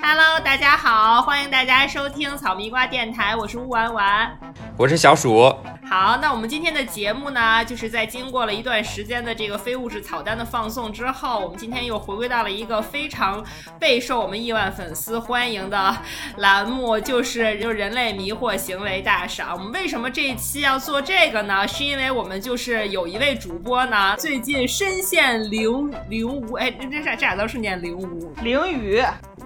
Hello，大家好，欢迎大家收听草蜜瓜电台，我是乌丸丸，我是小鼠。好，那我们今天的节目呢，就是在经过了一段时间的这个非物质草单的放送之后，我们今天又回归到了一个非常备受我们亿万粉丝欢迎的栏目，就是就人类迷惑行为大赏。我们为什么这一期要做这个呢？是因为我们就是有一位主播呢，最近深陷零零五，哎，这这这俩字是念零五零雨，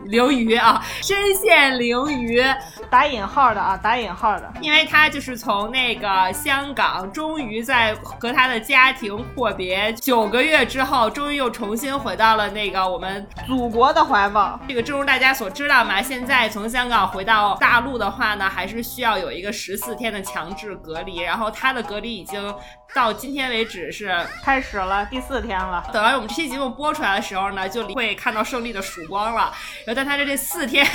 囹圄啊，深陷囹圄，打引号的啊，打引号的，因为他就是从那个。香港终于在和他的家庭阔别九个月之后，终于又重新回到了那个我们祖国的怀抱。这个正如大家所知道嘛，现在从香港回到大陆的话呢，还是需要有一个十四天的强制隔离。然后他的隔离已经到今天为止是开始了第四天了。等到我们这期节目播出来的时候呢，就会看到胜利的曙光了。然后在他的这四天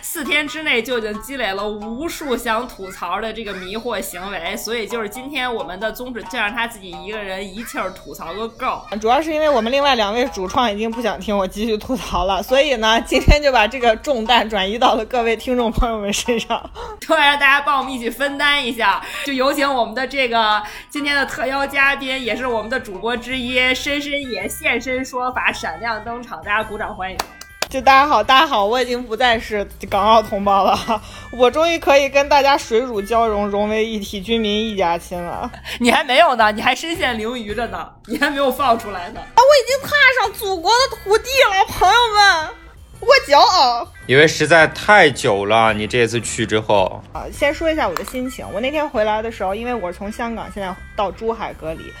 四天之内，就已经积累了无数想吐槽的这个迷惑行为，所以。就是今天我们的宗旨，就让他自己一个人一气儿吐槽个够。主要是因为我们另外两位主创已经不想听我继续吐槽了，所以呢，今天就把这个重担转移到了各位听众朋友们身上，对，让大家帮我们一起分担一下。就有请我们的这个今天的特邀嘉宾，也是我们的主播之一，深深也现身说法，闪亮登场，大家鼓掌欢迎。就大家好，大家好，我已经不再是港澳同胞了，我终于可以跟大家水乳交融，融为一体，军民一家亲了。你还没有呢，你还深陷囹圄着呢，你还没有放出来呢。啊，我已经踏上祖国的土地了，朋友们，我骄傲。因为实在太久了，你这次去之后啊，先说一下我的心情。我那天回来的时候，因为我是从香港现在到珠海隔离，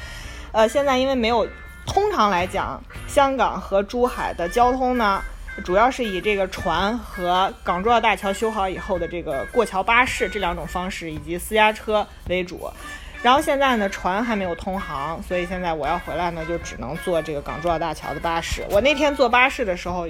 呃，现在因为没有，通常来讲，香港和珠海的交通呢。主要是以这个船和港珠澳大桥修好以后的这个过桥巴士这两种方式，以及私家车为主。然后现在呢，船还没有通航，所以现在我要回来呢，就只能坐这个港珠澳大桥的巴士。我那天坐巴士的时候，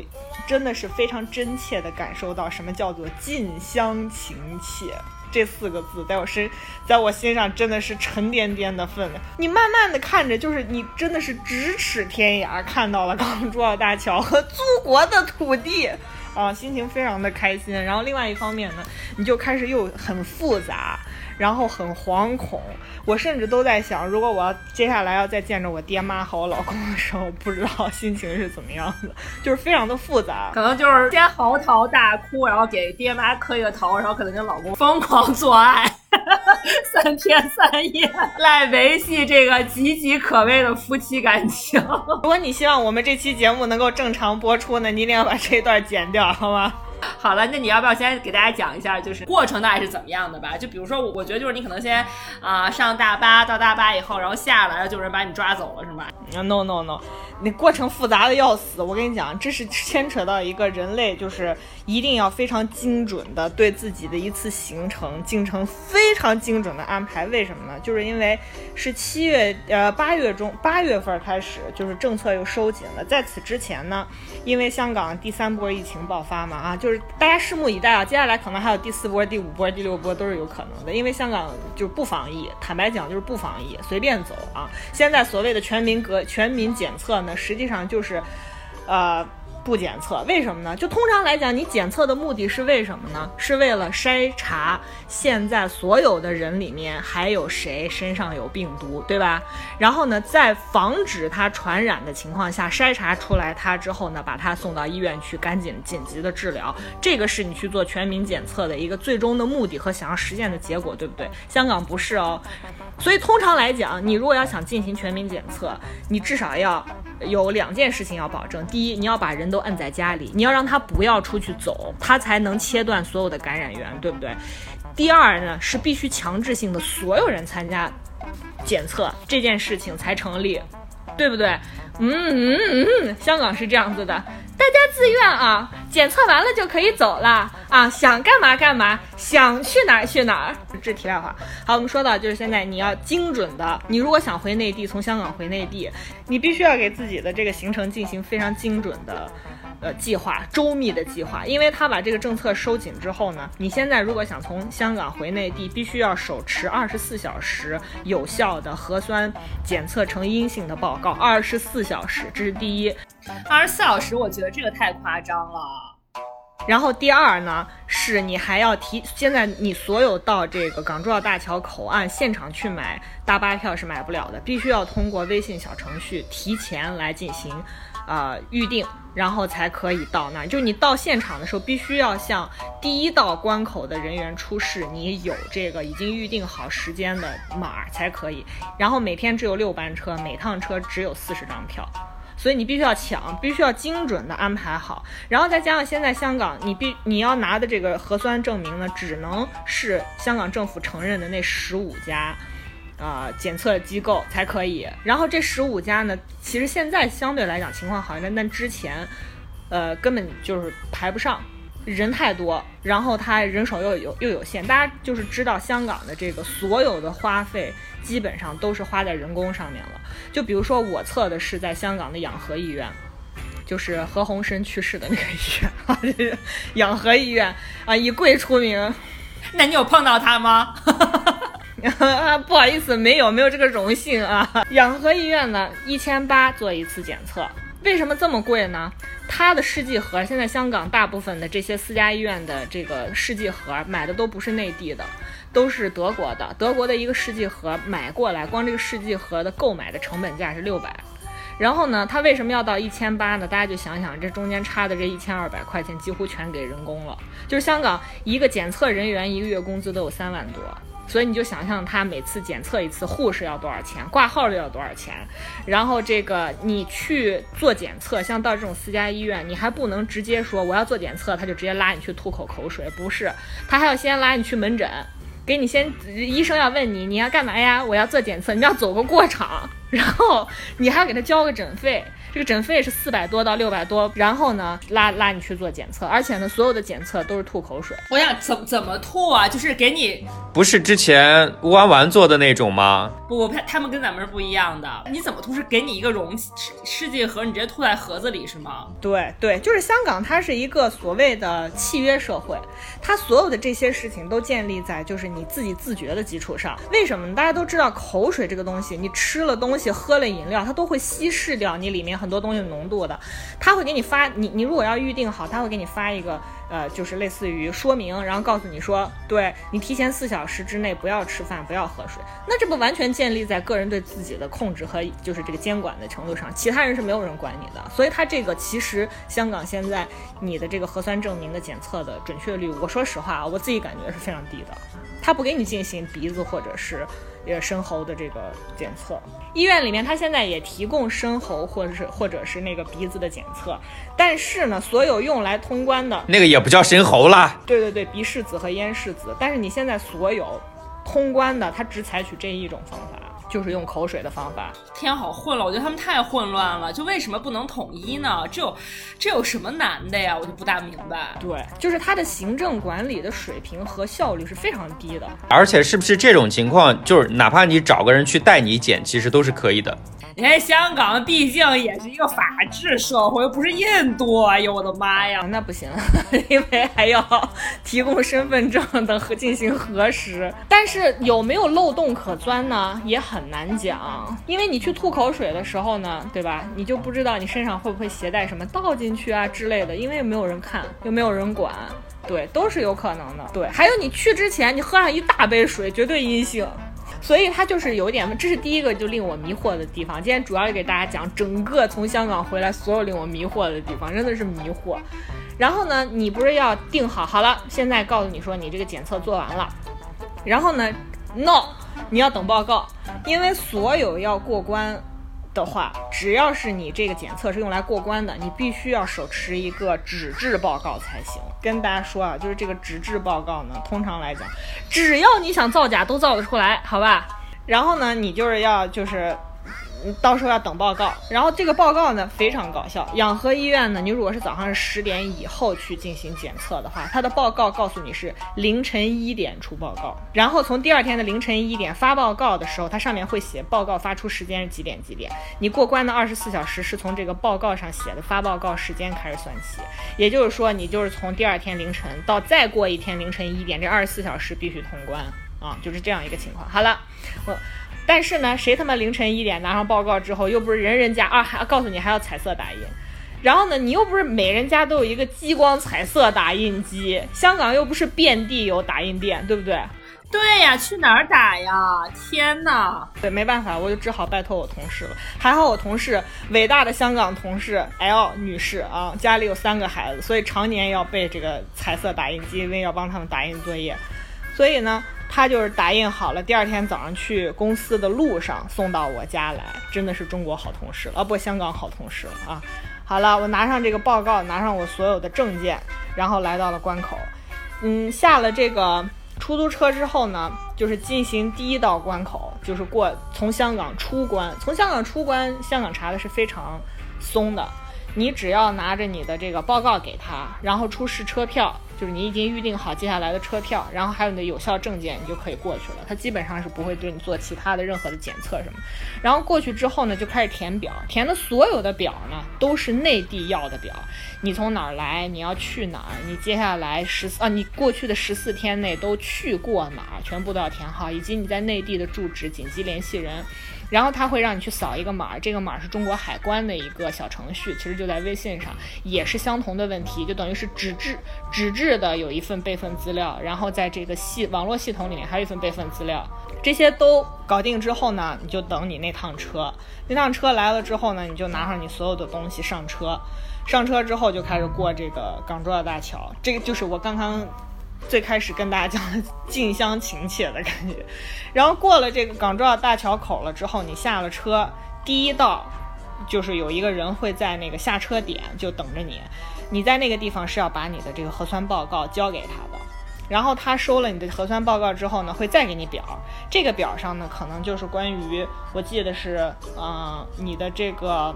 真的是非常真切地感受到什么叫做近乡情怯。这四个字在我身，在我心上真的是沉甸甸的分量。你慢慢的看着，就是你真的是咫尺天涯，看到了港珠澳大桥和祖国的土地，啊，心情非常的开心。然后另外一方面呢，你就开始又很复杂。然后很惶恐，我甚至都在想，如果我要接下来要再见着我爹妈和我老公的时候，不知道心情是怎么样的，就是非常的复杂，可能就是先嚎啕大哭，然后给爹妈磕一个头，然后可能跟老公疯狂做爱，三天三夜来维系这个岌岌可危的夫妻感情。如果你希望我们这期节目能够正常播出呢，你一定要把这一段剪掉，好吗？好了，那你要不要先给大家讲一下，就是过程大概是怎么样的吧？就比如说，我我觉得就是你可能先啊上大巴，到大巴以后，然后下来了，就有人把你抓走了，是吧？，no no no。那过程复杂的要死，我跟你讲，这是牵扯到一个人类，就是一定要非常精准的对自己的一次行程进程非常精准的安排。为什么呢？就是因为是七月呃八月中八月份开始，就是政策又收紧了。在此之前呢，因为香港第三波疫情爆发嘛，啊，就就是大家拭目以待啊，接下来可能还有第四波、第五波、第六波都是有可能的。因为香港就不防疫，坦白讲就是不防疫，随便走啊。现在所谓的全民隔全民检测。呢实际上就是，呃。不检测，为什么呢？就通常来讲，你检测的目的是为什么呢？是为了筛查现在所有的人里面还有谁身上有病毒，对吧？然后呢，在防止它传染的情况下，筛查出来它之后呢，把它送到医院去赶紧紧急的治疗。这个是你去做全民检测的一个最终的目的和想要实现的结果，对不对？香港不是哦，所以通常来讲，你如果要想进行全民检测，你至少要有两件事情要保证：第一，你要把人都摁在家里，你要让他不要出去走，他才能切断所有的感染源，对不对？第二呢，是必须强制性的所有人参加检测，这件事情才成立，对不对？嗯嗯嗯，香港是这样子的。大家自愿啊，检测完了就可以走了啊，想干嘛干嘛，想去哪儿去哪儿。这题外话，好，我们说到就是现在你要精准的，你如果想回内地，从香港回内地，你必须要给自己的这个行程进行非常精准的呃计划，周密的计划，因为他把这个政策收紧之后呢，你现在如果想从香港回内地，必须要手持二十四小时有效的核酸检测呈阴性的报告，二十四小时，这是第一。二十四小时，我觉得这个太夸张了。然后第二呢，是你还要提，现在你所有到这个港珠澳大桥口岸现场去买大巴票是买不了的，必须要通过微信小程序提前来进行，呃预定，然后才可以到那儿。就你到现场的时候，必须要向第一道关口的人员出示你有这个已经预定好时间的码才可以。然后每天只有六班车，每趟车只有四十张票。所以你必须要抢，必须要精准的安排好，然后再加上现在香港，你必你要拿的这个核酸证明呢，只能是香港政府承认的那十五家，啊检测机构才可以。然后这十五家呢，其实现在相对来讲情况好一点，但之前，呃根本就是排不上。人太多，然后他人手又有又有限，大家就是知道香港的这个所有的花费基本上都是花在人工上面了。就比如说我测的是在香港的养和医院，就是何鸿燊去世的那个医院啊，养和医院啊，以贵出名。那你有碰到他吗？不好意思，没有没有这个荣幸啊。养和医院呢，一千八做一次检测。为什么这么贵呢？它的试剂盒，现在香港大部分的这些私家医院的这个试剂盒买的都不是内地的，都是德国的。德国的一个试剂盒买过来，光这个试剂盒的购买的成本价是六百。然后呢，它为什么要到一千八呢？大家就想想，这中间差的这一千二百块钱，几乎全给人工了。就是香港一个检测人员一个月工资都有三万多。所以你就想象他每次检测一次，护士要多少钱，挂号又要多少钱，然后这个你去做检测，像到这种私家医院，你还不能直接说我要做检测，他就直接拉你去吐口口水，不是，他还要先拉你去门诊，给你先，医生要问你你要干嘛呀？我要做检测，你要走个过场，然后你还要给他交个诊费。这个诊费是四百多到六百多，然后呢，拉拉你去做检测，而且呢，所有的检测都是吐口水。我想怎怎么吐啊？就是给你，不是之前乌安丸做的那种吗？不不，他他们跟咱们是不一样的。你怎么吐？是给你一个容器试剂盒，你直接吐在盒子里是吗？对对，就是香港，它是一个所谓的契约社会，它所有的这些事情都建立在就是你自己自觉的基础上。为什么呢？大家都知道口水这个东西，你吃了东西，喝了饮料，它都会稀释掉你里面很。多东西浓度的，他会给你发你你如果要预定好，他会给你发一个呃，就是类似于说明，然后告诉你说，对你提前四小时之内不要吃饭，不要喝水。那这不完全建立在个人对自己的控制和就是这个监管的程度上，其他人是没有人管你的。所以他这个其实香港现在你的这个核酸证明的检测的准确率，我说实话啊，我自己感觉是非常低的。他不给你进行鼻子或者是。呃，深喉的这个检测，医院里面他现在也提供深喉或者是或者是那个鼻子的检测，但是呢，所有用来通关的那个也不叫深喉啦。对对对，鼻拭子和咽拭子，但是你现在所有通关的，它只采取这一种方法。就是用口水的方法，天好混乱，我觉得他们太混乱了。就为什么不能统一呢？这有这有什么难的呀？我就不大明白。对，就是他的行政管理的水平和效率是非常低的。而且是不是这种情况，就是哪怕你找个人去带你检，其实都是可以的。你看香港毕竟也是一个法治社会，又不是印度。哎呦我的妈呀，那不行，因为还要提供身份证的和进行核实。但是有没有漏洞可钻呢？也很难讲，因为你去吐口水的时候呢，对吧？你就不知道你身上会不会携带什么倒进去啊之类的，因为又没有人看，又没有人管，对，都是有可能的。对，还有你去之前，你喝上一大杯水，绝对阴性。所以它就是有点，这是第一个就令我迷惑的地方。今天主要给大家讲整个从香港回来所有令我迷惑的地方，真的是迷惑。然后呢，你不是要定好好了，现在告诉你说你这个检测做完了，然后呢，no，你要等报告，因为所有要过关。的话，只要是你这个检测是用来过关的，你必须要手持一个纸质报告才行。跟大家说啊，就是这个纸质报告呢，通常来讲，只要你想造假都造得出来，好吧？然后呢，你就是要就是到时候要等报告。然后这个报告呢非常搞笑，养和医院呢，你如果是早上十点以后去进行检测的话，它的报告告诉你是凌晨一点出报告，然后从第二天的凌晨一点发报告的时候，它上面会写报告发出时间是几点几点，你过关的二十四小时是从这个报告上写的发报告时间开始算起，也就是说你就是从第二天凌晨到再过一天凌晨一点，这二十四小时必须通关啊，就是这样一个情况。好了，我。但是呢，谁他妈凌晨一点拿上报告之后，又不是人人家啊，还告诉你还要彩色打印，然后呢，你又不是每人家都有一个激光彩色打印机，香港又不是遍地有打印店，对不对？对呀，去哪儿打呀？天哪！对，没办法，我就只好拜托我同事了。还好我同事伟大的香港同事 L 女士啊，家里有三个孩子，所以常年要备这个彩色打印机，因为要帮他们打印作业，所以呢。他就是打印好了，第二天早上去公司的路上送到我家来，真的是中国好同事了啊，不，香港好同事了啊。好了，我拿上这个报告，拿上我所有的证件，然后来到了关口。嗯，下了这个出租车之后呢，就是进行第一道关口，就是过从香港出关。从香港出关，香港查的是非常松的，你只要拿着你的这个报告给他，然后出示车票。就是你已经预定好接下来的车票，然后还有你的有效证件，你就可以过去了。他基本上是不会对你做其他的任何的检测什么。然后过去之后呢，就开始填表，填的所有的表呢都是内地要的表。你从哪儿来？你要去哪儿？你接下来十四啊，你过去的十四天内都去过哪儿？全部都要填好，以及你在内地的住址、紧急联系人。然后他会让你去扫一个码，这个码是中国海关的一个小程序，其实就在微信上，也是相同的问题，就等于是纸质纸质的有一份备份资料，然后在这个系网络系统里面还有一份备份资料，这些都搞定之后呢，你就等你那趟车，那趟车来了之后呢，你就拿上你所有的东西上车，上车之后就开始过这个港珠澳大桥，这个就是我刚刚。最开始跟大家讲的近乡情怯的感觉，然后过了这个港珠澳大桥口了之后，你下了车，第一道就是有一个人会在那个下车点就等着你，你在那个地方是要把你的这个核酸报告交给他的，然后他收了你的核酸报告之后呢，会再给你表，这个表上呢可能就是关于我记得是，嗯，你的这个。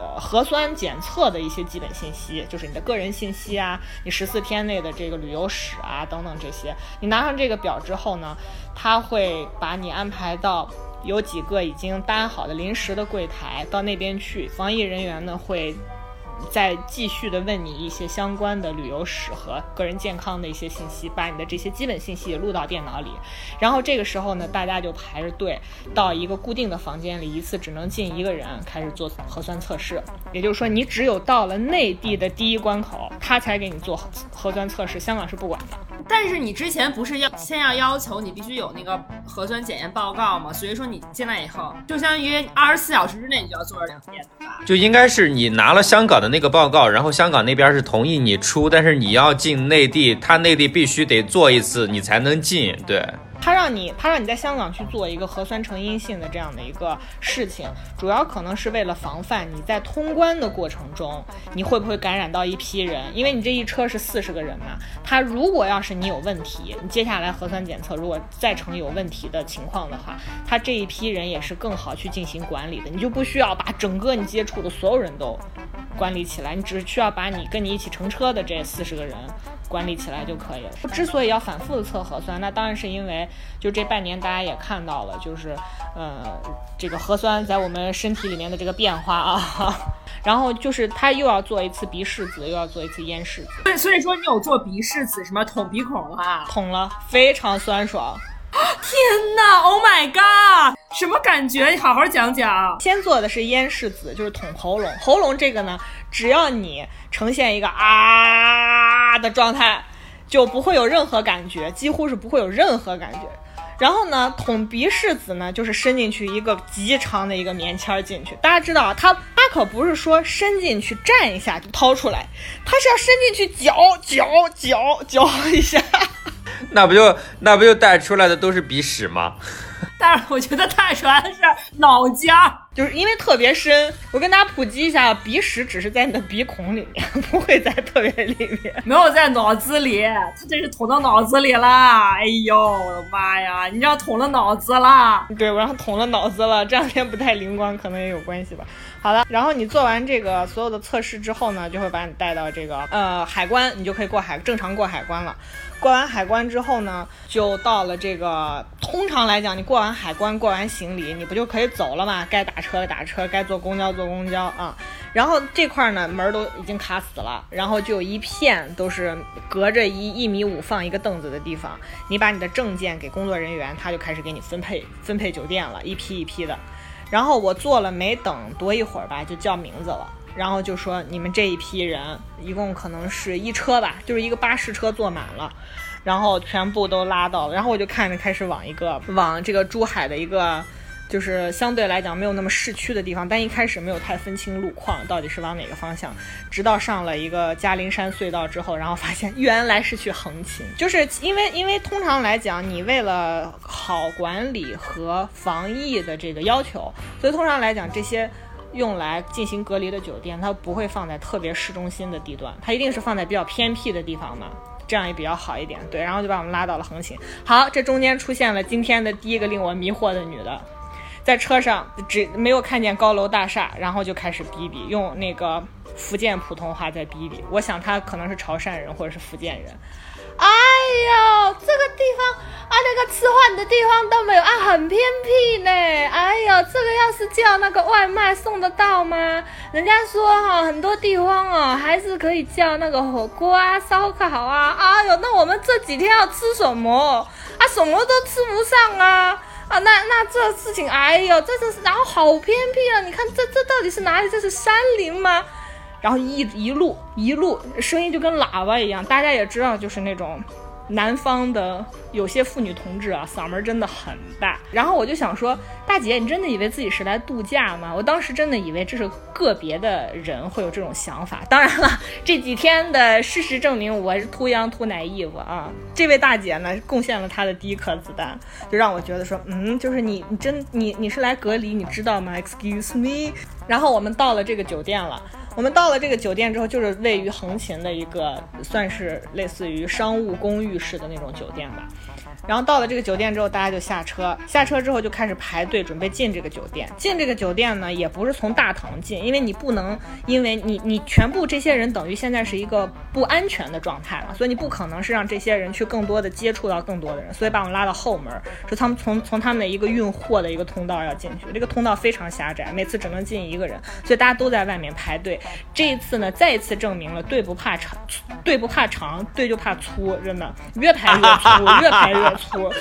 呃，核酸检测的一些基本信息，就是你的个人信息啊，你十四天内的这个旅游史啊，等等这些。你拿上这个表之后呢，他会把你安排到有几个已经搭好的临时的柜台，到那边去，防疫人员呢会。再继续的问你一些相关的旅游史和个人健康的一些信息，把你的这些基本信息也录到电脑里。然后这个时候呢，大家就排着队到一个固定的房间里，一次只能进一个人，开始做核酸测试。也就是说，你只有到了内地的第一关口，他才给你做核核酸测试，香港是不管的。但是你之前不是要先要要求你必须有那个核酸检验报告吗？所以说你进来以后，就相当于二十四小时之内你就要做两遍，对吧？就应该是你拿了香港的。那个报告，然后香港那边是同意你出，但是你要进内地，他内地必须得做一次，你才能进，对。他让你，他让你在香港去做一个核酸呈阴性的这样的一个事情，主要可能是为了防范你在通关的过程中，你会不会感染到一批人？因为你这一车是四十个人嘛，他如果要是你有问题，你接下来核酸检测如果再呈有问题的情况的话，他这一批人也是更好去进行管理的，你就不需要把整个你接触的所有人都管理起来，你只需要把你跟你一起乘车的这四十个人。管理起来就可以了。之所以要反复的测核酸，那当然是因为就这半年大家也看到了，就是呃这个核酸在我们身体里面的这个变化啊。然后就是他又要做一次鼻拭子，又要做一次咽拭子。对，所以说你有做鼻拭子什么捅鼻孔了？捅了，非常酸爽。天哪！Oh my god！什么感觉？你好好讲讲。先做的是咽拭子，就是捅喉咙。喉咙这个呢，只要你呈现一个啊的状态，就不会有任何感觉，几乎是不会有任何感觉。然后呢，捅鼻拭子呢，就是伸进去一个极长的一个棉签进去。大家知道啊，它它可不是说伸进去蘸一下就掏出来，它是要伸进去嚼嚼嚼嚼一下。那不就那不就带出来的都是鼻屎吗？但是我觉得带出来的是脑浆。就是因为特别深。我跟大家普及一下，鼻屎只是在你的鼻孔里面，不会在特别里面。没有在脑子里，它这是捅到脑子里了。哎呦，我的妈呀！你让捅了脑子了。对，我让捅了脑子了。这两天不太灵光，可能也有关系吧。好了，然后你做完这个所有的测试之后呢，就会把你带到这个呃海关，你就可以过海，正常过海关了。过完海关之后呢，就到了这个。通常来讲，你过完海关、过完行李，你不就可以走了吗？该打车打车，该坐公交坐公交啊。然后这块呢，门都已经卡死了，然后就有一片都是隔着一一米五放一个凳子的地方。你把你的证件给工作人员，他就开始给你分配分配酒店了，一批一批的。然后我坐了没等多一会儿吧，就叫名字了，然后就说你们这一批人一共可能是一车吧，就是一个巴士车坐满了，然后全部都拉到了，然后我就看着开始往一个往这个珠海的一个。就是相对来讲没有那么市区的地方，但一开始没有太分清路况，到底是往哪个方向。直到上了一个嘉陵山隧道之后，然后发现原来是去横琴。就是因为因为通常来讲，你为了好管理和防疫的这个要求，所以通常来讲，这些用来进行隔离的酒店，它不会放在特别市中心的地段，它一定是放在比较偏僻的地方嘛，这样也比较好一点。对，然后就把我们拉到了横琴。好，这中间出现了今天的第一个令我迷惑的女的。在车上只没有看见高楼大厦，然后就开始逼逼，用那个福建普通话在逼逼。我想她可能是潮汕人或者是福建人。哎呦，这个地方啊，那个吃饭的地方都没有啊，很偏僻呢。哎呦，这个要是叫那个外卖送得到吗？人家说哈，很多地方哦还是可以叫那个火锅啊、烧烤啊。哎呦，那我们这几天要吃什么啊？什么都吃不上啊。啊，那那这事情，哎呦，这是然后好偏僻啊！你看这这到底是哪里？这是山林吗？然后一一路一路声音就跟喇叭一样，大家也知道，就是那种。南方的有些妇女同志啊，嗓门真的很大。然后我就想说，大姐，你真的以为自己是来度假吗？我当时真的以为这是个别的人会有这种想法。当然了，这几天的事实证明我是 too young too naive 啊。这位大姐呢，贡献了她的第一颗子弹，就让我觉得说，嗯，就是你，你真你你是来隔离，你知道吗？Excuse me。然后我们到了这个酒店了。我们到了这个酒店之后，就是位于横琴的一个，算是类似于商务公寓式的那种酒店吧。然后到了这个酒店之后，大家就下车。下车之后就开始排队准备进这个酒店。进这个酒店呢，也不是从大堂进，因为你不能，因为你你全部这些人等于现在是一个不安全的状态嘛，所以你不可能是让这些人去更多的接触到更多的人，所以把我们拉到后门，是他们从从他们的一个运货的一个通道要进去。这个通道非常狭窄，每次只能进一个人，所以大家都在外面排队。这一次呢，再一次证明了队不怕长，队不怕长，队就怕粗，真的越排越粗，越排越。粗，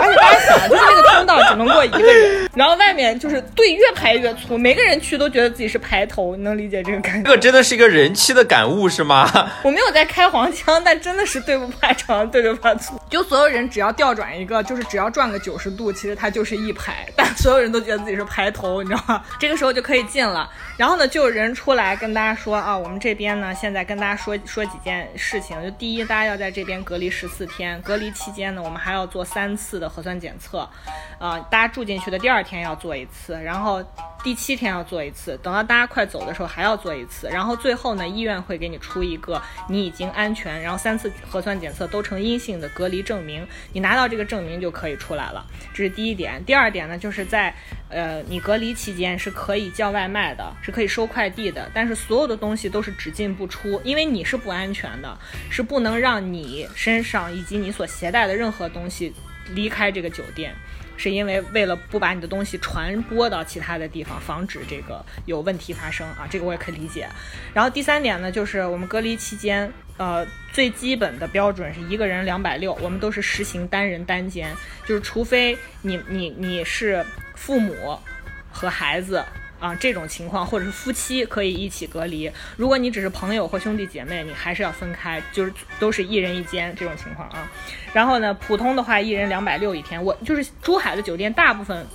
而且大家想，就是那个通道只能过一个人，然后外面就是队越排越粗，每个人去都觉得自己是排头，你能理解这个感觉？这个真的是一个人气的感悟是吗？我没有在开黄腔，但真的是队不怕长，队就怕粗。就所有人只要调转一个，就是只要转个九十度，其实它就是一排，但所有人都觉得自己是排头，你知道吗？这个时候就可以进了，然后呢，就有人出来跟大家说啊，我们这边呢，现在跟大家说说几件事情。就第一，大家要在这边隔离十四天，隔离期间呢，我们还要做三次的核酸检测，啊，大家住进去的第二天要做一次，然后第七天要做一次，等到大家快走的时候还要做一次，然后最后呢，医院会给你出一个你已经安全，然后三次核酸检测都呈阴性的隔离证明，你拿到这个证明就可以出来了，这是第一点。第二点呢，就是在呃你隔离期间是可以叫外卖的，是可以收快递的，但是所有的东西都是只进不出，因为你是不安全的。是不能让你身上以及你所携带的任何东西离开这个酒店，是因为为了不把你的东西传播到其他的地方，防止这个有问题发生啊，这个我也可以理解。然后第三点呢，就是我们隔离期间，呃，最基本的标准是一个人两百六，我们都是实行单人单间，就是除非你你你是父母和孩子。啊，这种情况或者是夫妻可以一起隔离。如果你只是朋友或兄弟姐妹，你还是要分开，就是都是一人一间这种情况啊。然后呢，普通的话一人两百六一天。我就是珠海的酒店，大部分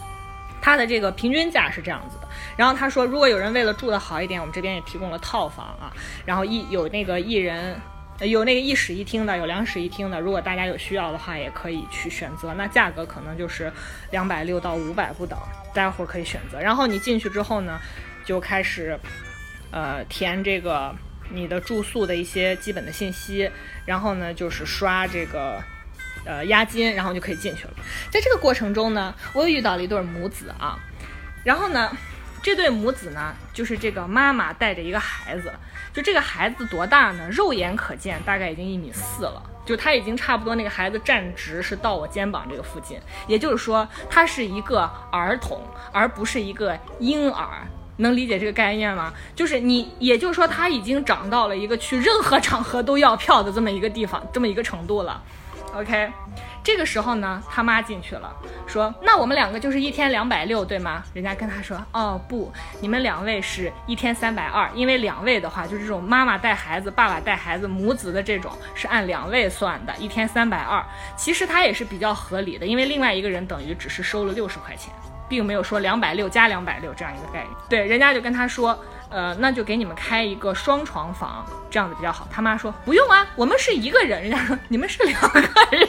它的这个平均价是这样子的。然后他说，如果有人为了住的好一点，我们这边也提供了套房啊。然后一有那个一人。有那个一室一厅的，有两室一厅的。如果大家有需要的话，也可以去选择。那价格可能就是两百六到五百不等，待会儿可以选择。然后你进去之后呢，就开始呃填这个你的住宿的一些基本的信息，然后呢就是刷这个呃押金，然后就可以进去了。在这个过程中呢，我又遇到了一对母子啊，然后呢。这对母子呢，就是这个妈妈带着一个孩子，就这个孩子多大呢？肉眼可见大概已经一米四了，就他已经差不多那个孩子站直是到我肩膀这个附近，也就是说他是一个儿童，而不是一个婴儿，能理解这个概念吗？就是你，也就是说他已经长到了一个去任何场合都要票的这么一个地方，这么一个程度了。OK。这个时候呢，他妈进去了，说：“那我们两个就是一天两百六，对吗？”人家跟他说：“哦，不，你们两位是一天三百二，因为两位的话就是这种妈妈带孩子、爸爸带孩子、母子的这种是按两位算的，一天三百二。其实他也是比较合理的，因为另外一个人等于只是收了六十块钱，并没有说两百六加两百六这样一个概念。对，人家就跟他说。”呃，那就给你们开一个双床房，这样子比较好。他妈说不用啊，我们是一个人。人家说你们是两个人，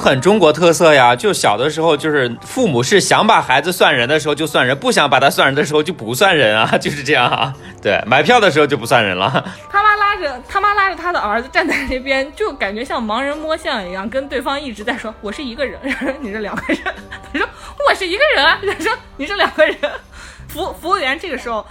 很中国特色呀。就小的时候，就是父母是想把孩子算人的时候就算人，不想把他算人的时候就不算人啊，就是这样啊。对，买票的时候就不算人了。他妈拉着他妈拉着他的儿子站在那边，就感觉像盲人摸象一样，跟对方一直在说我是一个人，你是两个人。他说我是一个人，他说你是两个人。服服务员这个时候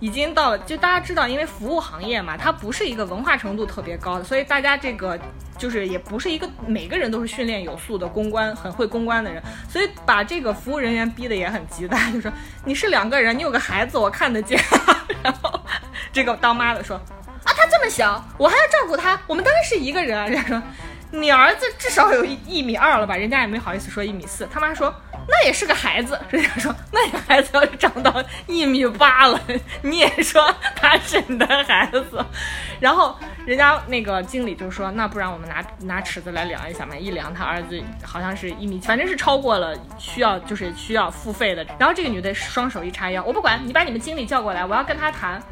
已经到了，就大家知道，因为服务行业嘛，它不是一个文化程度特别高的，所以大家这个就是也不是一个每个人都是训练有素的公关，很会公关的人，所以把这个服务人员逼得也很急的，就说你是两个人，你有个孩子，我看得见。然 后这个当妈的说啊，他这么小，我还要照顾他，我们当然是一个人啊。人家说你儿子至少有一一米二了吧？人家也没好意思说一米四。他妈说。那也是个孩子，人家说那个孩子要是长到一米八了，你也说他是你的孩子。然后人家那个经理就说，那不然我们拿拿尺子来量一下嘛？一量他儿子好像是一米，反正是超过了需要就是需要付费的。然后这个女的双手一叉腰，我不管你把你们经理叫过来，我要跟他谈。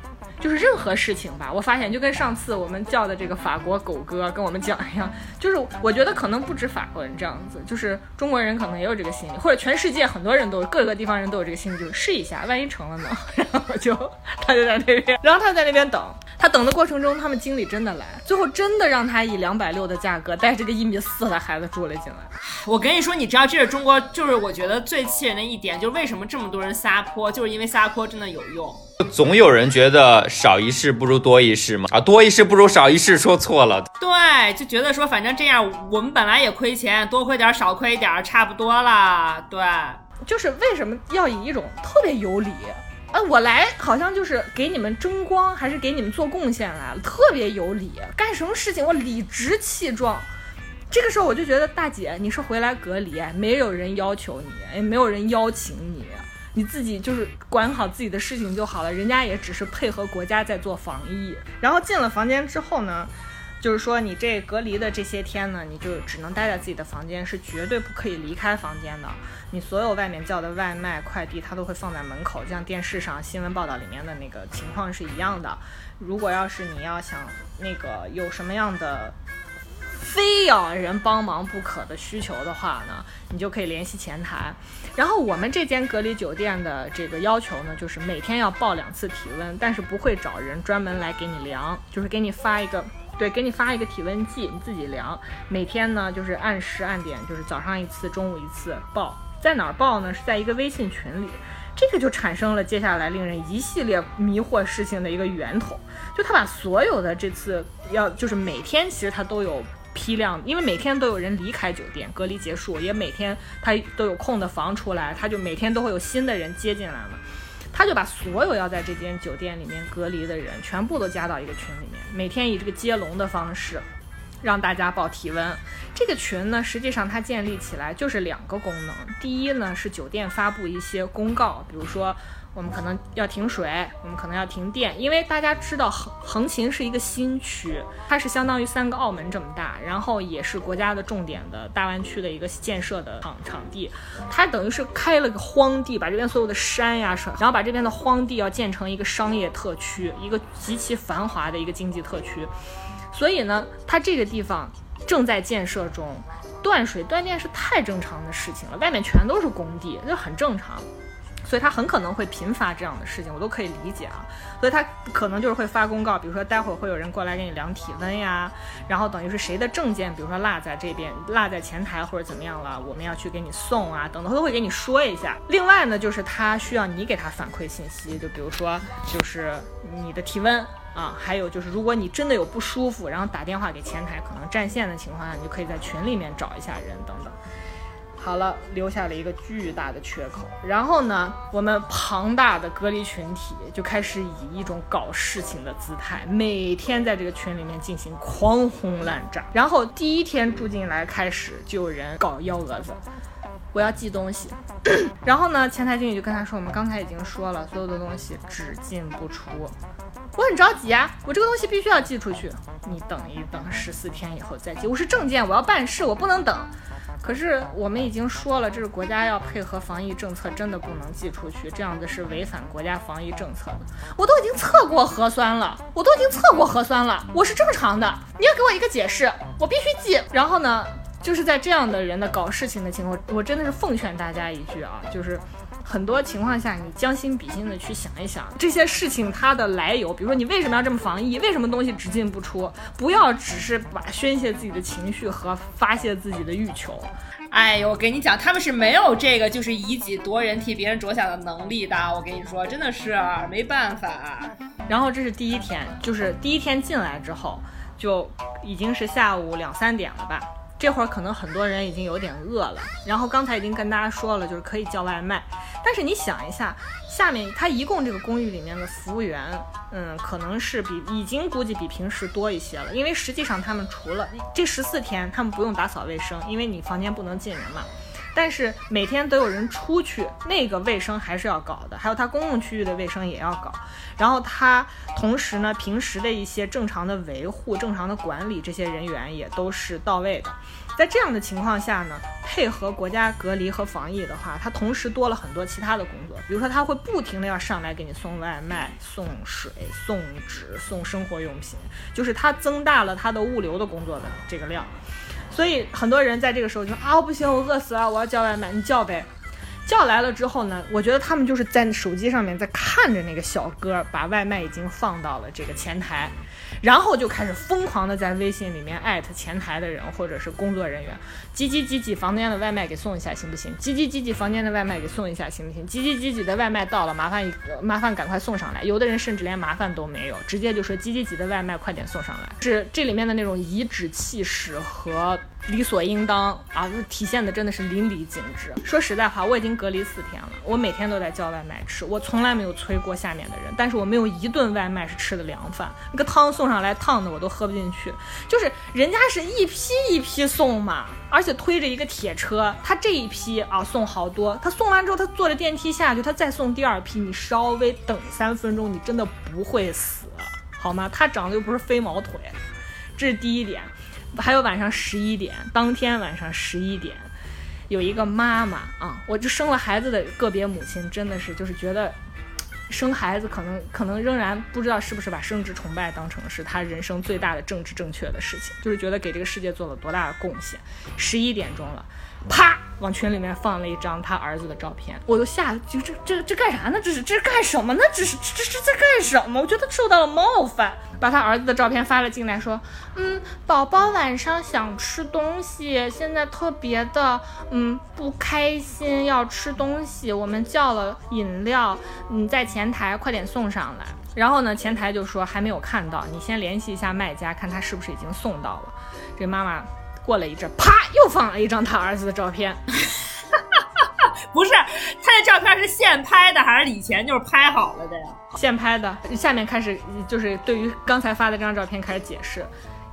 就是任何事情吧，我发现就跟上次我们叫的这个法国狗哥跟我们讲一样，就是我觉得可能不止法国人这样子，就是中国人可能也有这个心理，或者全世界很多人都各个地方人都有这个心理，就是试一下，万一成了呢？然后就他就在那边，然后他在那边等，他等的过程中，他们经理真的来，最后真的让他以两百六的价格带这个一米四的孩子住了进来。我跟你说，你知道这是中国，就是我觉得最气人的一点，就是为什么这么多人撒泼，就是因为撒泼真的有用。总有人觉得少一事不如多一事嘛，啊，多一事不如少一事，说错了。对，就觉得说反正这样，我们本来也亏钱，多亏点少亏点差不多了。对，就是为什么要以一种特别有理，啊，我来好像就是给你们争光，还是给你们做贡献来了，特别有理，干什么事情我理直气壮。这个时候我就觉得大姐，你是回来隔离，没有人要求你，也没有人邀请你。你自己就是管好自己的事情就好了，人家也只是配合国家在做防疫。然后进了房间之后呢，就是说你这隔离的这些天呢，你就只能待在自己的房间，是绝对不可以离开房间的。你所有外面叫的外卖、快递，它都会放在门口，像电视上新闻报道里面的那个情况是一样的。如果要是你要想那个有什么样的。非要人帮忙不可的需求的话呢，你就可以联系前台。然后我们这间隔离酒店的这个要求呢，就是每天要报两次体温，但是不会找人专门来给你量，就是给你发一个，对，给你发一个体温计，你自己量。每天呢，就是按时按点，就是早上一次，中午一次报。在哪儿报呢？是在一个微信群里。这个就产生了接下来令人一系列迷惑事情的一个源头。就他把所有的这次要，就是每天其实他都有。批量，因为每天都有人离开酒店，隔离结束，也每天他都有空的房出来，他就每天都会有新的人接进来嘛。他就把所有要在这间酒店里面隔离的人全部都加到一个群里面，每天以这个接龙的方式，让大家报体温。这个群呢，实际上它建立起来就是两个功能。第一呢，是酒店发布一些公告，比如说。我们可能要停水，我们可能要停电，因为大家知道横横琴是一个新区，它是相当于三个澳门这么大，然后也是国家的重点的大湾区的一个建设的场场地，它等于是开了个荒地，把这边所有的山呀，然后把这边的荒地要建成一个商业特区，一个极其繁华的一个经济特区，所以呢，它这个地方正在建设中，断水断电是太正常的事情了，外面全都是工地，就很正常。所以他很可能会频发这样的事情，我都可以理解啊。所以他可能就是会发公告，比如说待会儿会有人过来给你量体温呀，然后等于是谁的证件，比如说落在这边，落在前台或者怎么样了，我们要去给你送啊，等等，他都会给你说一下。另外呢，就是他需要你给他反馈信息，就比如说就是你的体温啊，还有就是如果你真的有不舒服，然后打电话给前台，可能占线的情况下，你就可以在群里面找一下人等等。好了，留下了一个巨大的缺口。然后呢，我们庞大的隔离群体就开始以一种搞事情的姿态，每天在这个群里面进行狂轰滥炸。然后第一天住进来开始就有人搞幺蛾子，我要寄东西。然后呢，前台经理就跟他说，我们刚才已经说了，所有的东西只进不出。我很着急啊，我这个东西必须要寄出去。你等一等，十四天以后再寄。我是证件，我要办事，我不能等。可是我们已经说了，这是国家要配合防疫政策，真的不能寄出去，这样子是违反国家防疫政策的。我都已经测过核酸了，我都已经测过核酸了，我是正常的。你要给我一个解释，我必须寄。然后呢，就是在这样的人的搞事情的情况，我真的是奉劝大家一句啊，就是。很多情况下，你将心比心的去想一想这些事情它的来由，比如说你为什么要这么防疫，为什么东西只进不出，不要只是把宣泄自己的情绪和发泄自己的欲求。哎呦，我跟你讲，他们是没有这个就是以己度人、替别人着想的能力的。我跟你说，真的是没办法。然后这是第一天，就是第一天进来之后，就已经是下午两三点了吧。这会儿可能很多人已经有点饿了，然后刚才已经跟大家说了，就是可以叫外卖。但是你想一下，下面他一共这个公寓里面的服务员，嗯，可能是比已经估计比平时多一些了，因为实际上他们除了这十四天，他们不用打扫卫生，因为你房间不能进人嘛。但是每天都有人出去，那个卫生还是要搞的，还有它公共区域的卫生也要搞。然后它同时呢，平时的一些正常的维护、正常的管理，这些人员也都是到位的。在这样的情况下呢，配合国家隔离和防疫的话，它同时多了很多其他的工作，比如说它会不停的要上来给你送外卖、送水、送纸、送生活用品，就是它增大了它的物流的工作的这个量。所以很多人在这个时候就说啊，不行，我饿死了，我要叫外卖，你叫呗。叫来了之后呢，我觉得他们就是在手机上面在看着那个小哥把外卖已经放到了这个前台。然后就开始疯狂的在微信里面艾特前台的人或者是工作人员，挤挤挤挤房间的外卖给送一下行不行？挤挤挤挤房间的外卖给送一下行不行？挤挤挤挤的外卖到了，麻烦麻烦赶快送上来。有的人甚至连麻烦都没有，直接就说挤挤挤的外卖快点送上来。是这里面的那种颐指气使和理所应当啊，体现的真的是淋漓尽致。说实在话，我已经隔离四天了，我每天都在叫外卖吃，我从来没有催过下面的人，但是我没有一顿外卖是吃的凉饭，那个汤送上。来烫的我都喝不进去，就是人家是一批一批送嘛，而且推着一个铁车，他这一批啊送好多，他送完之后他坐着电梯下去，他再送第二批，你稍微等三分钟，你真的不会死，好吗？他长得又不是飞毛腿，这是第一点。还有晚上十一点，当天晚上十一点，有一个妈妈啊，我就生了孩子的个别母亲，真的是就是觉得。生孩子可能可能仍然不知道是不是把生殖崇拜当成是他人生最大的政治正确的事情，就是觉得给这个世界做了多大的贡献。十一点钟了，啪，往群里面放了一张他儿子的照片，我都吓，就这这这干啥呢？这是这是干什么呢？这是这是在干什么？我觉得受到了冒犯。把他儿子的照片发了进来，说：“嗯，宝宝晚上想吃东西，现在特别的嗯不开心，要吃东西。我们叫了饮料，你在前台快点送上来。然后呢，前台就说还没有看到，你先联系一下卖家，看他是不是已经送到了。这妈妈过了一阵，啪，又放了一张他儿子的照片。不是，他的照片是现拍的，还是以前就是拍好了的呀？现拍的，下面开始就是对于刚才发的这张照片开始解释，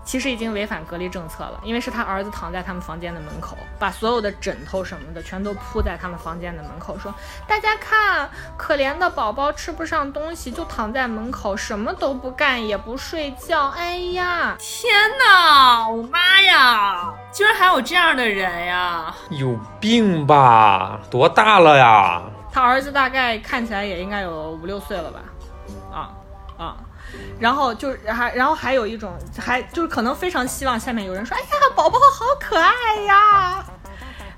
其实已经违反隔离政策了，因为是他儿子躺在他们房间的门口，把所有的枕头什么的全都铺在他们房间的门口，说：“大家看，可怜的宝宝吃不上东西，就躺在门口，什么都不干，也不睡觉。哎呀，天哪，我妈呀，居然还有这样的人呀！有病吧？多大了呀？他儿子大概看起来也应该有五六岁了吧？啊啊。”然后就是还，然后还有一种，还就是可能非常希望下面有人说，哎呀，宝宝好可爱呀，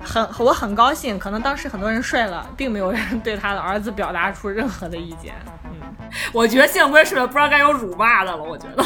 很我很高兴。可能当时很多人睡了，并没有人对他的儿子表达出任何的意见。嗯，我觉得幸亏睡了，不知道该有辱骂的了。我觉得，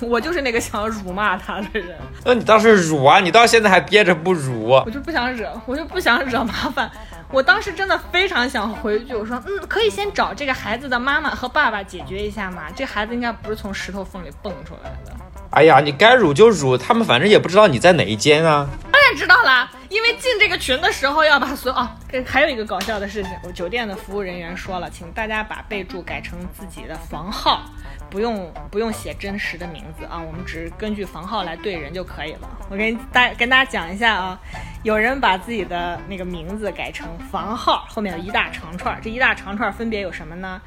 我就是那个想辱骂他的人。那你倒是辱啊！你到现在还憋着不辱？我就不想惹，我就不想惹麻烦。我当时真的非常想回去，我说，嗯，可以先找这个孩子的妈妈和爸爸解决一下嘛？这孩子应该不是从石头缝里蹦出来的。哎呀，你该辱就辱，他们反正也不知道你在哪一间啊。当然知道啦，因为进这个群的时候要把所有啊，还有一个搞笑的事情，我酒店的服务人员说了，请大家把备注改成自己的房号。不用不用写真实的名字啊，我们只根据房号来对人就可以了。我跟大跟大家讲一下啊，有人把自己的那个名字改成房号，后面有一大长串，这一大长串分别有什么呢？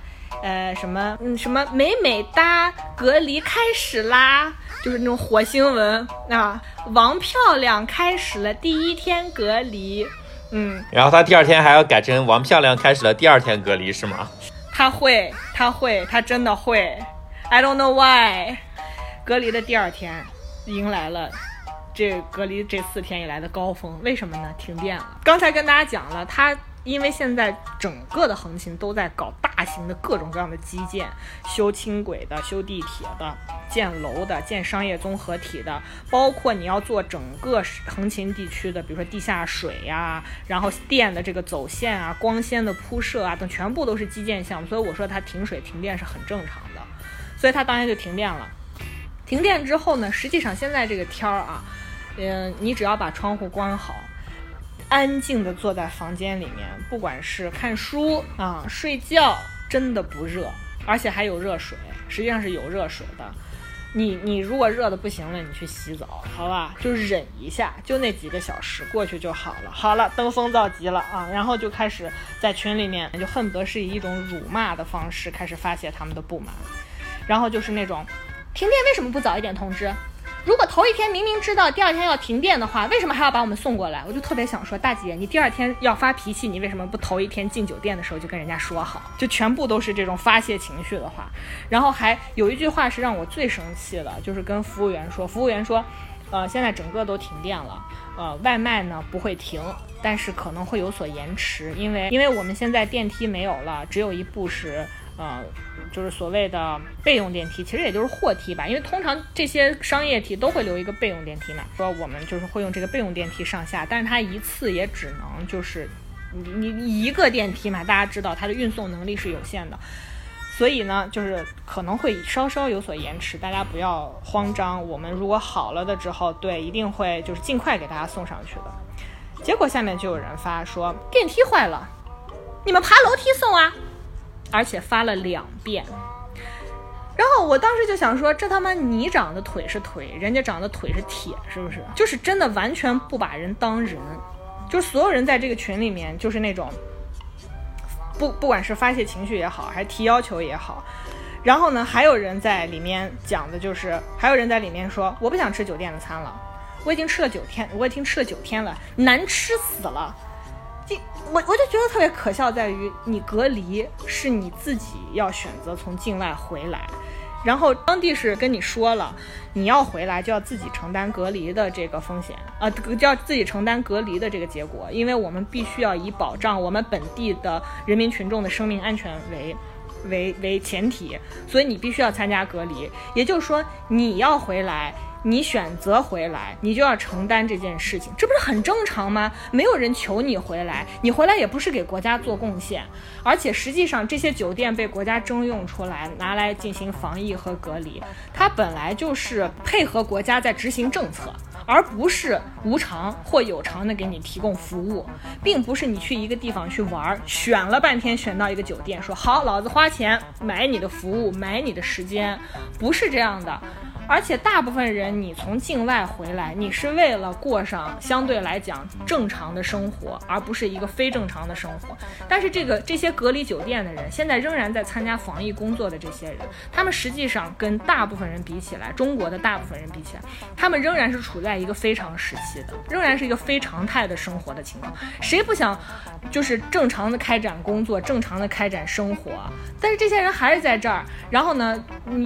呃，什么嗯什么美美哒，隔离开始啦，就是那种火星文啊。王漂亮开始了第一天隔离，嗯，然后他第二天还要改成王漂亮开始了第二天隔离是吗？他会，他会，他真的会。I don't know why，隔离的第二天，迎来了这隔离这四天以来的高峰。为什么呢？停电了。刚才跟大家讲了，它因为现在整个的横琴都在搞大型的各种各样的基建，修轻轨的、修地铁的、建楼的、建商业综合体的，包括你要做整个横琴地区的，比如说地下水呀，然后电的这个走线啊、光纤的铺设啊等，全部都是基建项目。所以我说它停水停电是很正常的。所以它当然就停电了。停电之后呢，实际上现在这个天儿啊，嗯，你只要把窗户关好，安静的坐在房间里面，不管是看书啊、睡觉，真的不热，而且还有热水，实际上是有热水的。你你如果热的不行了，你去洗澡，好吧，就忍一下，就那几个小时过去就好了。好了，登峰造极了啊，然后就开始在群里面就恨不得是以一种辱骂的方式开始发泄他们的不满。然后就是那种，停电为什么不早一点通知？如果头一天明明知道第二天要停电的话，为什么还要把我们送过来？我就特别想说，大姐，你第二天要发脾气，你为什么不头一天进酒店的时候就跟人家说好？就全部都是这种发泄情绪的话。然后还有一句话是让我最生气的，就是跟服务员说，服务员说，呃，现在整个都停电了，呃，外卖呢不会停，但是可能会有所延迟，因为因为我们现在电梯没有了，只有一部是。呃，就是所谓的备用电梯，其实也就是货梯吧，因为通常这些商业体都会留一个备用电梯嘛。说我们就是会用这个备用电梯上下，但是它一次也只能就是你你一个电梯嘛，大家知道它的运送能力是有限的，所以呢，就是可能会稍稍有所延迟，大家不要慌张。我们如果好了的之后，对，一定会就是尽快给大家送上去的。结果下面就有人发说电梯坏了，你们爬楼梯送啊？而且发了两遍，然后我当时就想说，这他妈你长的腿是腿，人家长的腿是铁，是不是？就是真的完全不把人当人，就是所有人在这个群里面，就是那种不不管是发泄情绪也好，还是提要求也好，然后呢，还有人在里面讲的就是，还有人在里面说，我不想吃酒店的餐了，我已经吃了九天，我已经吃了九天了，难吃死了。我我就觉得特别可笑，在于你隔离是你自己要选择从境外回来，然后当地是跟你说了，你要回来就要自己承担隔离的这个风险啊，就要自己承担隔离的这个结果，因为我们必须要以保障我们本地的人民群众的生命安全为为为前提，所以你必须要参加隔离，也就是说你要回来。你选择回来，你就要承担这件事情，这不是很正常吗？没有人求你回来，你回来也不是给国家做贡献，而且实际上这些酒店被国家征用出来，拿来进行防疫和隔离，它本来就是配合国家在执行政策，而不是无偿或有偿的给你提供服务，并不是你去一个地方去玩，选了半天选到一个酒店，说好老子花钱买你的服务，买你的时间，不是这样的。而且大部分人你从境外回来，你是为了过上相对来讲正常的生活，而不是一个非正常的生活。但是这个这些隔离酒店的人，现在仍然在参加防疫工作的这些人，他们实际上跟大部分人比起来，中国的大部分人比起来，他们仍然是处在一个非常时期的，仍然是一个非常态的生活的情况。谁不想就是正常的开展工作，正常的开展生活？但是这些人还是在这儿，然后呢，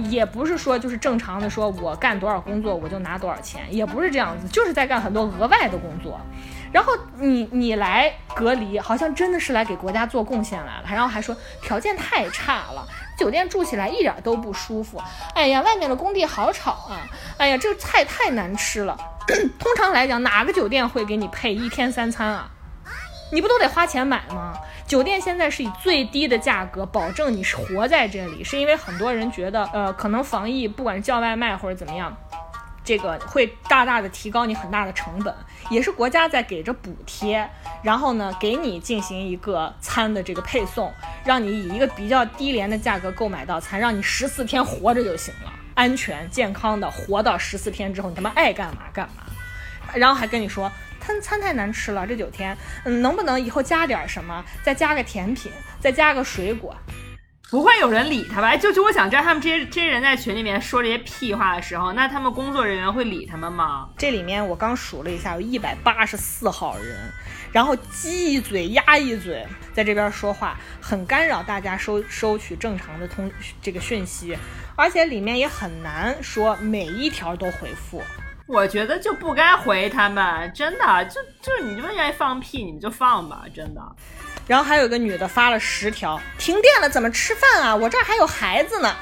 也不是说就是正常的说我干多少工作我就拿多少钱，也不是这样子，就是在干很多额外的工作。然后你你来隔离，好像真的是来给国家做贡献来了，然后还说条件太差了，酒店住起来一点都不舒服。哎呀，外面的工地好吵啊！哎呀，这个菜太难吃了。通常来讲，哪个酒店会给你配一天三餐啊？你不都得花钱买吗？酒店现在是以最低的价格保证你是活在这里，是因为很多人觉得，呃，可能防疫不管是叫外卖或者怎么样，这个会大大的提高你很大的成本，也是国家在给着补贴，然后呢，给你进行一个餐的这个配送，让你以一个比较低廉的价格购买到餐，让你十四天活着就行了，安全健康的活到十四天之后，你他妈爱干嘛干嘛，然后还跟你说。餐餐太难吃了，这九天，嗯，能不能以后加点什么？再加个甜品，再加个水果，不会有人理他吧？哎，就就我想知道，他们这些这些人在群里面说这些屁话的时候，那他们工作人员会理他们吗？这里面我刚数了一下，有一百八十四号人，然后鸡一嘴鸭一嘴，在这边说话，很干扰大家收收取正常的通这个讯息，而且里面也很难说每一条都回复。我觉得就不该回他们，真的，就就是你们愿意放屁，你们就放吧，真的。然后还有个女的发了十条，停电了怎么吃饭啊？我这儿还有孩子呢。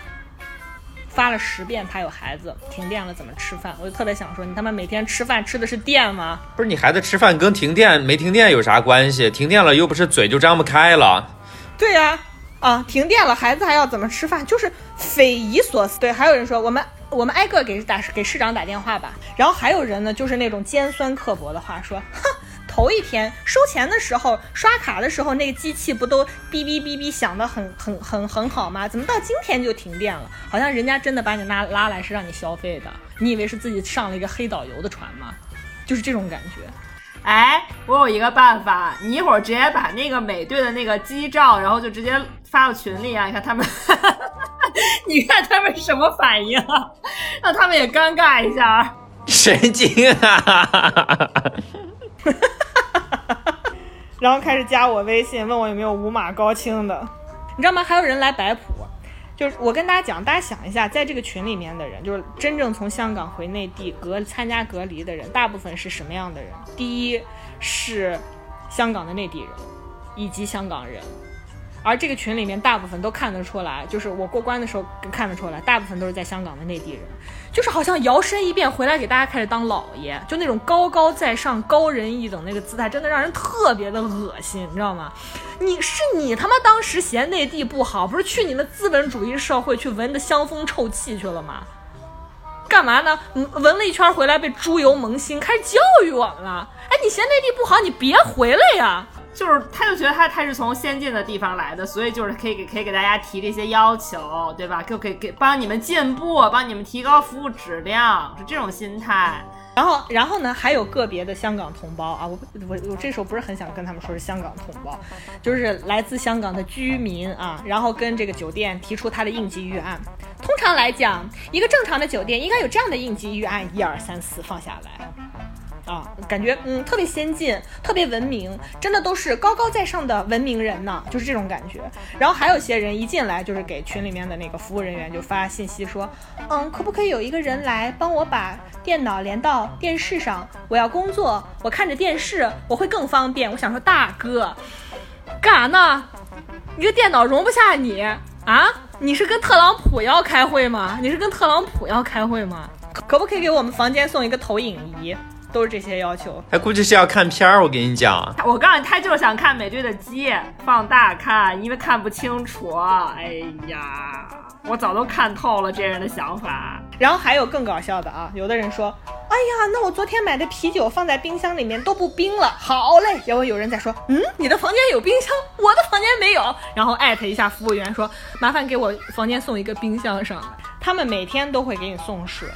发了十遍，他有孩子，停电了怎么吃饭？我就特别想说，你他妈每天吃饭吃的是电吗？不是你孩子吃饭跟停电没停电有啥关系？停电了又不是嘴就张不开了。对呀，啊，啊停电了，孩子还要怎么吃饭？就是匪夷所思。对，还有人说我们。我们挨个给打给市长打电话吧，然后还有人呢，就是那种尖酸刻薄的话说，哼，头一天收钱的时候刷卡的时候，那个机器不都哔哔哔哔响的很很很很好吗？怎么到今天就停电了？好像人家真的把你拉拉来是让你消费的，你以为是自己上了一个黑导游的船吗？就是这种感觉。哎，我有一个办法，你一会儿直接把那个美队的那个机照，然后就直接发到群里啊，你看他们。你看他们什么反应？让他们也尴尬一下。神经啊！然后开始加我微信，问我有没有无码高清的。你知道吗？还有人来摆谱。就是我跟大家讲，大家想一下，在这个群里面的人，就是真正从香港回内地隔参加隔离的人，大部分是什么样的人？第一是香港的内地人，以及香港人。而这个群里面大部分都看得出来，就是我过关的时候看得出来，大部分都是在香港的内地人，就是好像摇身一变回来给大家开始当老爷，就那种高高在上、高人一等那个姿态，真的让人特别的恶心，你知道吗？你是你他妈当时嫌内地不好，不是去你们资本主义社会去闻的香风臭气去了吗？干嘛呢？闻了一圈回来被猪油蒙心，开始教育我们了。哎，你嫌内地不好，你别回来呀。就是，他就觉得他他是从先进的地方来的，所以就是可以给可以给大家提这些要求，对吧？就给给帮你们进步，帮你们提高服务质量，是这种心态。然后，然后呢，还有个别的香港同胞啊，我我我这时候不是很想跟他们说是香港同胞，就是来自香港的居民啊，然后跟这个酒店提出他的应急预案。通常来讲，一个正常的酒店应该有这样的应急预案：一二三四，放下来。啊，感觉嗯特别先进，特别文明，真的都是高高在上的文明人呢，就是这种感觉。然后还有些人一进来就是给群里面的那个服务人员就发信息说，嗯，可不可以有一个人来帮我把电脑连到电视上？我要工作，我看着电视我会更方便。我想说大哥，干啥呢？一个电脑容不下你啊？你是跟特朗普要开会吗？你是跟特朗普要开会吗？可不可以给我们房间送一个投影仪？都是这些要求，他估计是要看片儿。我跟你讲，我告诉你，他就是想看美队的鸡，放大看，因为看不清楚。哎呀，我早都看透了这人的想法。然后还有更搞笑的啊，有的人说，哎呀，那我昨天买的啤酒放在冰箱里面都不冰了，好嘞。然后有人在说，嗯，你的房间有冰箱，我的房间没有。然后艾特一下服务员说，麻烦给我 房间送一个冰箱上来。他们每天都会给你送水，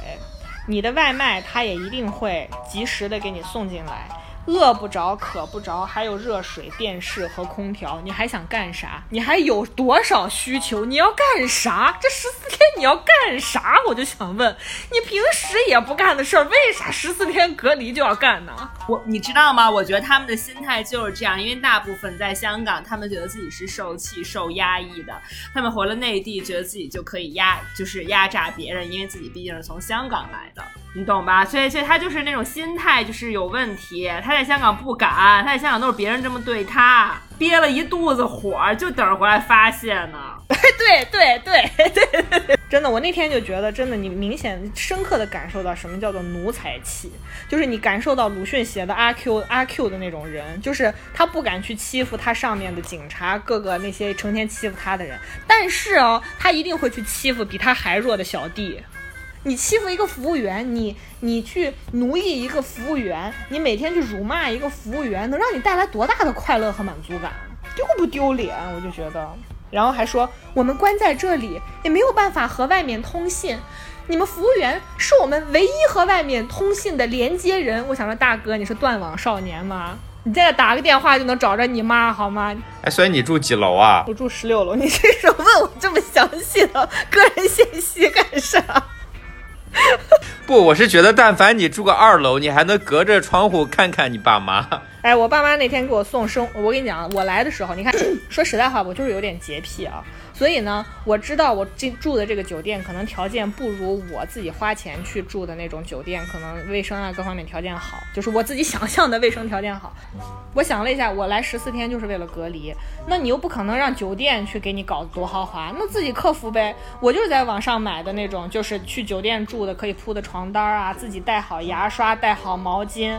你的外卖他也一定会及时的给你送进来。饿不着，渴不着，还有热水、电视和空调，你还想干啥？你还有多少需求？你要干啥？这十四天你要干啥？我就想问，你平时也不干的事儿，为啥十四天隔离就要干呢？我你知道吗？我觉得他们的心态就是这样，因为大部分在香港，他们觉得自己是受气、受压抑的，他们回了内地，觉得自己就可以压，就是压榨别人，因为自己毕竟是从香港来的。你懂吧？所以，所以他就是那种心态，就是有问题。他在香港不敢，他在香港都是别人这么对他，憋了一肚子火，就等着回来发泄呢。对对对对对，真的，我那天就觉得，真的，你明显深刻的感受到什么叫做奴才气，就是你感受到鲁迅写的阿 Q 阿 Q 的那种人，就是他不敢去欺负他上面的警察，各个那些成天欺负他的人，但是哦，他一定会去欺负比他还弱的小弟。你欺负一个服务员，你你去奴役一个服务员，你每天去辱骂一个服务员，能让你带来多大的快乐和满足感？丢不丢脸？我就觉得，然后还说我们关在这里也没有办法和外面通信，你们服务员是我们唯一和外面通信的连接人。我想说，大哥，你是断网少年吗？你现在打个电话就能找着你妈好吗？哎，所以你住几楼啊？我住十六楼。你这是问我这么详细的个人信息干啥？不，我是觉得，但凡你住个二楼，你还能隔着窗户看看你爸妈。哎，我爸妈那天给我送生，我跟你讲，我来的时候，你看，说实在话，我就是有点洁癖啊。所以呢，我知道我这住的这个酒店可能条件不如我自己花钱去住的那种酒店，可能卫生啊各方面条件好，就是我自己想象的卫生条件好。我想了一下，我来十四天就是为了隔离，那你又不可能让酒店去给你搞多豪华，那自己克服呗。我就是在网上买的那种，就是去酒店住的可以铺的床单啊，自己带好牙刷，带好毛巾。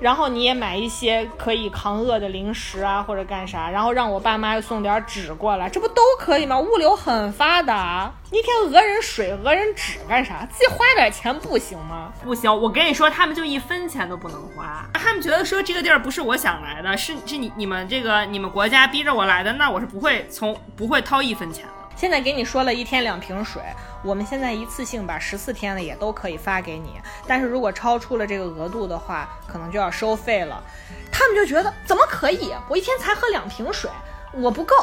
然后你也买一些可以抗饿的零食啊，或者干啥，然后让我爸妈送点纸过来，这不都可以吗？物流很发达，一天讹人水讹人纸干啥？自己花点钱不行吗？不行，我跟你说，他们就一分钱都不能花，他们觉得说这个地儿不是我想来的，是是你你们这个你们国家逼着我来的，那我是不会从不会掏一分钱的。现在给你说了一天两瓶水，我们现在一次性把十四天的也都可以发给你，但是如果超出了这个额度的话，可能就要收费了。他们就觉得怎么可以？我一天才喝两瓶水，我不够。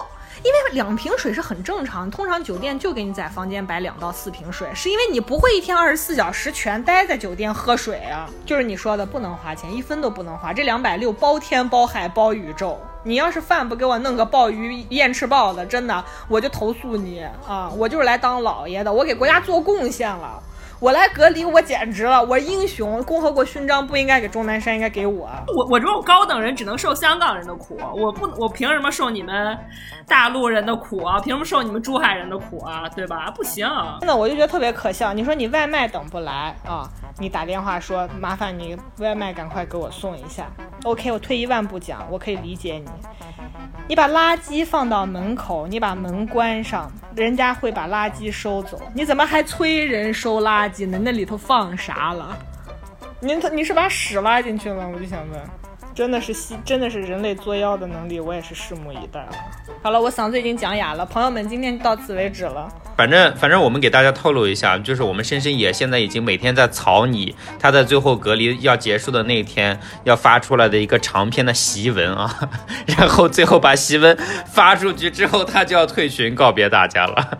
因为两瓶水是很正常，通常酒店就给你在房间摆两到四瓶水，是因为你不会一天二十四小时全待在酒店喝水啊。就是你说的不能花钱，一分都不能花，这两百六包天包海包宇宙。你要是饭不给我弄个鲍鱼燕翅鲍的，真的我就投诉你啊！我就是来当老爷的，我给国家做贡献了。我来隔离，我简直了，我英雄！共和国勋章不应该给钟南山，应该给我。我我这种高等人只能受香港人的苦，我不，我凭什么受你们大陆人的苦啊？凭什么受你们珠海人的苦啊？对吧？不行！真的，我就觉得特别可笑。你说你外卖等不来啊？你打电话说麻烦你外卖赶快给我送一下。OK，我退一万步讲，我可以理解你。你把垃圾放到门口，你把门关上，人家会把垃圾收走。你怎么还催人收垃圾呢？那里头放啥了？你你是把屎拉进去了？我就想问，真的是西，真的是人类作妖的能力，我也是拭目以待了。好了，我嗓子已经讲哑了，朋友们，今天到此为止了。反正反正我们给大家透露一下，就是我们深深野现在已经每天在草拟他在最后隔离要结束的那天要发出来的一个长篇的檄文啊，然后最后把檄文发出去之后，他就要退群告别大家了。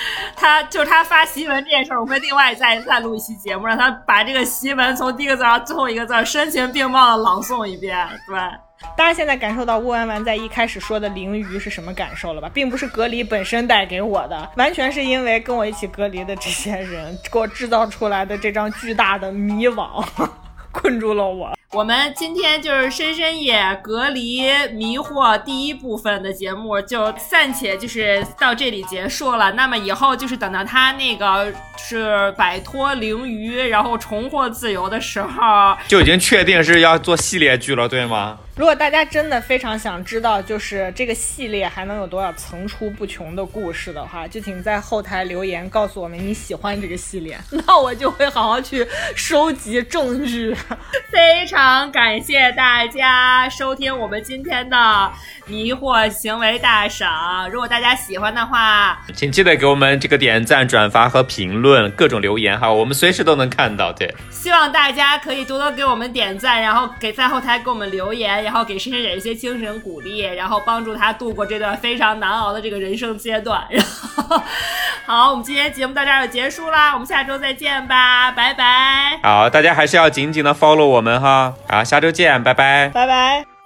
他就是他发檄文这件事儿，我会另外再再录一期节目，让他把这个檄文从第一个字到最后一个字声情并茂的朗诵一遍，对。大家现在感受到乌丸丸在一开始说的淋雨是什么感受了吧？并不是隔离本身带给我的，完全是因为跟我一起隔离的这些人给我制造出来的这张巨大的迷网，困住了我。我们今天就是深深夜隔离迷惑第一部分的节目就暂且就是到这里结束了。那么以后就是等到他那个是摆脱灵鱼，然后重获自由的时候，就已经确定是要做系列剧了，对吗？如果大家真的非常想知道，就是这个系列还能有多少层出不穷的故事的话，就请在后台留言告诉我们你喜欢这个系列，那我就会好好去收集证据，非常。感谢大家收听我们今天的迷惑行为大赏。如果大家喜欢的话，请记得给我们这个点赞、转发和评论，各种留言哈，我们随时都能看到。对，希望大家可以多多给我们点赞，然后给在后台给我们留言，然后给深深姐一些精神鼓励，然后帮助她度过这段非常难熬的这个人生阶段。然后，好，我们今天节目到这儿就结束啦，我们下周再见吧，拜拜。好，大家还是要紧紧的 follow 我们哈，好，下周见，拜拜。拜拜。